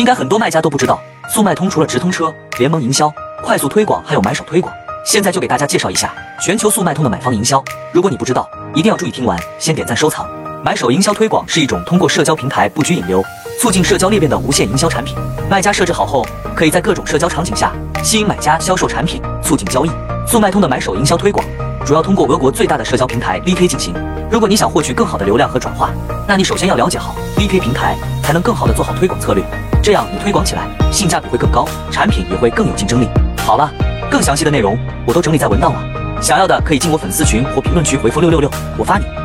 应该很多卖家都不知道，速卖通除了直通车、联盟营销、快速推广，还有买手推广。现在就给大家介绍一下全球速卖通的买方营销。如果你不知道，一定要注意听完，先点赞收藏。买手营销推广是一种通过社交平台布局引流，促进社交裂变的无线营销产品。卖家设置好后，可以在各种社交场景下吸引买家销售产品，促进交易。速卖通的买手营销推广主要通过俄国最大的社交平台 VK 进行。如果你想获取更好的流量和转化，那你首先要了解好 VK 平台，才能更好的做好推广策略。这样你推广起来性价比会更高，产品也会更有竞争力。好了，更详细的内容我都整理在文档了，想要的可以进我粉丝群或评论区回复六六六，我发你。